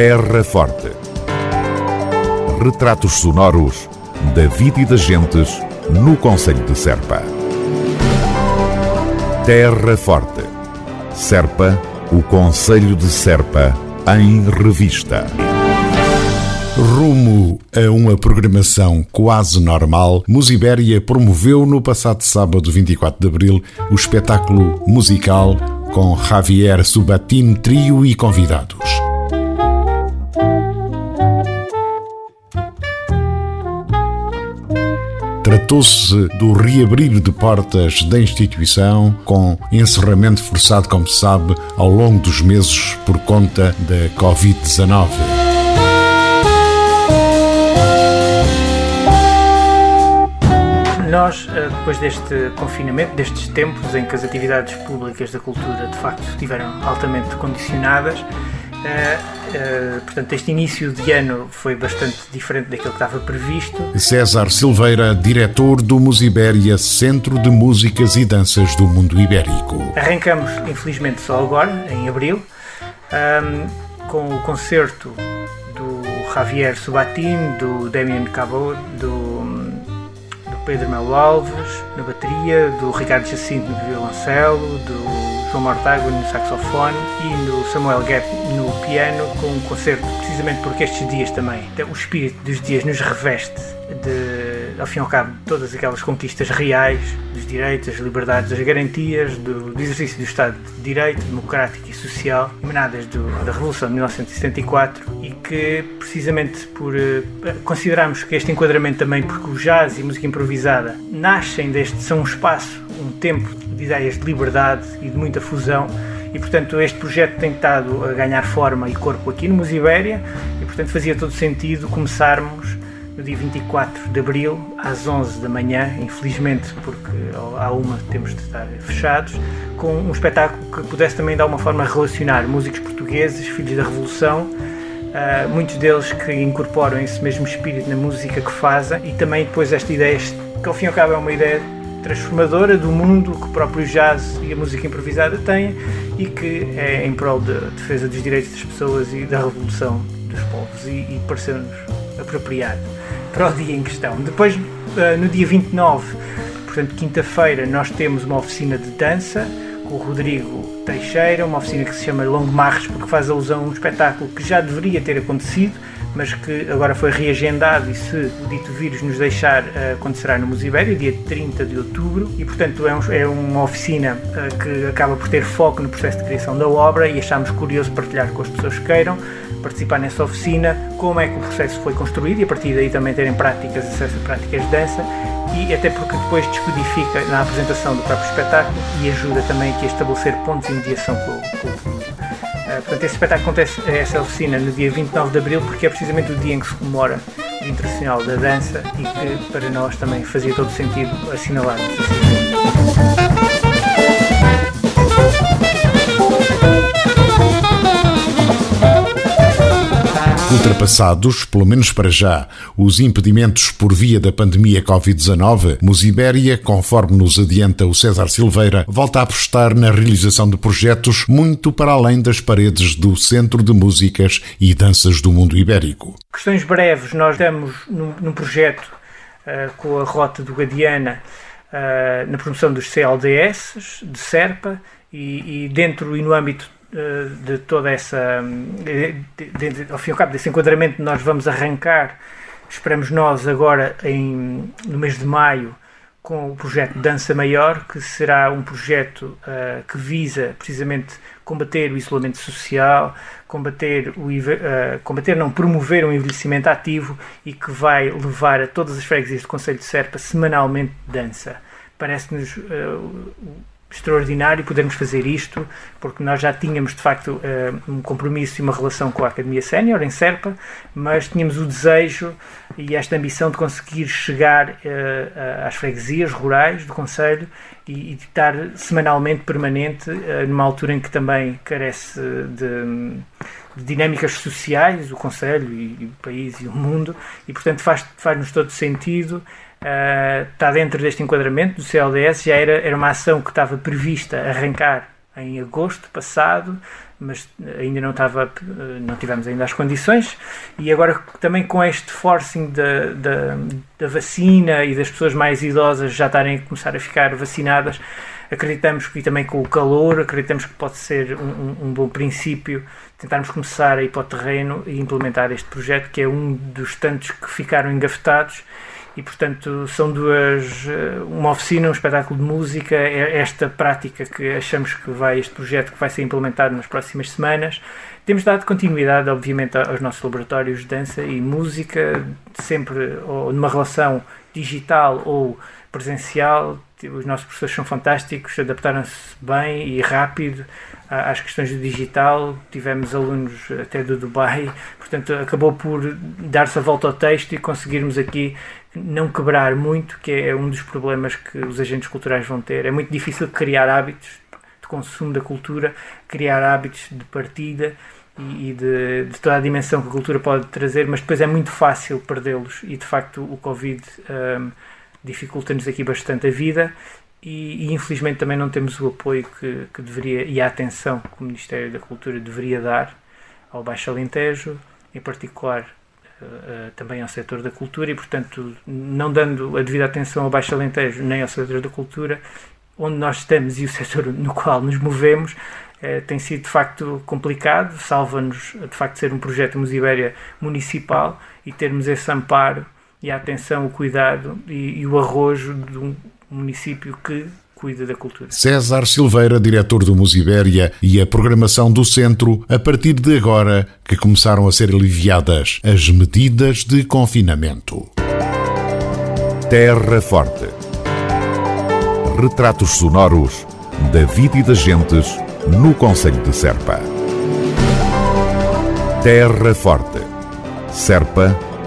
Terra Forte. Retratos sonoros da vida e das gentes no Conselho de Serpa. Terra Forte. Serpa, o Conselho de Serpa, em revista. Rumo a uma programação quase normal, Musibéria promoveu no passado sábado 24 de abril o espetáculo musical com Javier Subatin Trio e convidados. Tratou-se do reabrir de portas da instituição, com encerramento forçado, como se sabe, ao longo dos meses por conta da Covid-19. Nós, eh, depois deste confinamento, destes tempos em que as atividades públicas da cultura de facto estiveram altamente condicionadas, Uh, uh, portanto, este início de ano foi bastante diferente daquilo que estava previsto. César Silveira, diretor do Musibéria, Centro de Músicas e Danças do Mundo Ibérico. Arrancamos, infelizmente, só agora, em abril, um, com o concerto do Javier Subatin, do Damien Cabo, do, do Pedro Melo Alves na bateria, do Ricardo Jacinto no violoncelo, do João Mortágua no saxofone e no Samuel Gap no piano, com um concerto precisamente porque estes dias também, o espírito dos dias nos reveste de, ao fim e ao cabo, todas aquelas conquistas reais dos direitos, das liberdades, das garantias, do, do exercício do Estado de Direito, democrático e social, emanadas do, da Revolução de 1974 e que, precisamente por uh, considerarmos que este enquadramento também, porque o jazz e música improvisada nascem deste, são um espaço, um tempo de ideias de liberdade e de muita fusão e portanto este projeto tem estado a ganhar forma e corpo aqui no Musibéria e portanto fazia todo sentido começarmos no dia 24 de Abril às 11 da manhã, infelizmente porque à uma temos de estar fechados, com um espetáculo que pudesse também dar uma forma relacionar músicos portugueses, filhos da Revolução, uh, muitos deles que incorporam esse mesmo espírito na música que fazem e também depois esta ideia que ao fim e ao cabo é uma ideia transformadora do mundo que o próprio jazz e a música improvisada têm e que é em prol da defesa dos direitos das pessoas e da revolução dos povos e, e pareceu-nos apropriado para o dia em questão. Depois, eh, no dia 29, portanto, quinta-feira, nós temos uma oficina de dança com o Rodrigo Teixeira, uma oficina que se chama Long Marres, porque faz alusão a um espetáculo que já deveria ter acontecido, mas que agora foi reagendado e se o dito vírus nos deixar, uh, acontecerá no Musibério, dia 30 de outubro, e portanto é, um, é uma oficina uh, que acaba por ter foco no processo de criação da obra e achámos curioso partilhar com as pessoas que queiram participar nessa oficina, como é que o processo foi construído e a partir daí também terem práticas, acesso a práticas de dança e até porque depois descodifica na apresentação do próprio espetáculo e ajuda também aqui a estabelecer pontos de mediação com o público. Portanto, esse espetáculo acontece, essa oficina, no dia 29 de Abril, porque é precisamente o dia em que se comemora o Dia Internacional da Dança e que para nós também fazia todo sentido assinalar Ultrapassados, pelo menos para já, os impedimentos por via da pandemia Covid-19, Musibéria, conforme nos adianta o César Silveira, volta a apostar na realização de projetos muito para além das paredes do Centro de Músicas e Danças do Mundo Ibérico. Questões breves, nós damos num, num projeto uh, com a Rota do Gadiana uh, na promoção dos CLDS de Serpa e, e dentro e no âmbito de toda essa. De, de, de, ao fim e ao cabo desse enquadramento, nós vamos arrancar, esperamos nós, agora em, no mês de maio, com o projeto Dança Maior, que será um projeto uh, que visa precisamente combater o isolamento social, combater, o, uh, combater, não, promover um envelhecimento ativo e que vai levar a todas as freguesias do Conselho de Serpa semanalmente dança. Parece-nos uh, extraordinário podermos fazer isto, porque nós já tínhamos de facto eh, um compromisso e uma relação com a Academia Sénior em Serpa, mas tínhamos o desejo e esta ambição de conseguir chegar eh, às freguesias rurais do Conselho e, e estar semanalmente permanente eh, numa altura em que também carece de, de dinâmicas sociais o Conselho e, o país e o mundo e portanto faz, faz-nos todo sentido está dentro deste enquadramento do CLDS, já era, era uma ação que estava prevista arrancar em agosto passado, mas ainda não estava, não tivemos ainda as condições. E agora também com este forcing da, da, da vacina e das pessoas mais idosas já estarem a começar a ficar vacinadas, acreditamos que também com o calor, acreditamos que pode ser um, um bom princípio tentarmos começar a ir para o terreno e implementar este projeto que é um dos tantos que ficaram engafetados e portanto são duas eh, uma oficina, um espetáculo de música. É esta prática que achamos que vai este projeto que vai ser implementado nas próximas semanas. Temos dado continuidade obviamente aos nossos laboratórios de dança e música sempre ou numa relação digital ou presencial os nossos professores são fantásticos adaptaram-se bem e rápido às questões do digital. Tivemos alunos até do Dubai. Portanto acabou por dar-se a volta ao texto e conseguirmos aqui não quebrar muito, que é um dos problemas que os agentes culturais vão ter. É muito difícil criar hábitos de consumo da cultura, criar hábitos de partida e, de, de, toda a dimensão que a cultura pode trazer, mas depois é muito fácil perdê-los. E de facto o Covid um, dificulta-nos aqui bastante a vida e, e, infelizmente também não temos o apoio que, que deveria e a atenção que o Ministério da Cultura deveria dar ao Baixo Alentejo, em particular uh, também ao setor da cultura e, portanto, não dando a devida atenção ao Baixo Alentejo nem ao setor da cultura, onde nós estamos e o setor no qual nos movemos, uh, tem sido de facto complicado, salva-nos de facto ser um projeto Musibéria municipal e termos esse amparo e a atenção, o cuidado e, e o arrojo de um município que cuida da cultura. César Silveira, diretor do Musibéria e a programação do centro, a partir de agora que começaram a ser aliviadas as medidas de confinamento. Terra Forte. Retratos sonoros da vida e das gentes no Conselho de Serpa. Terra Forte. Serpa,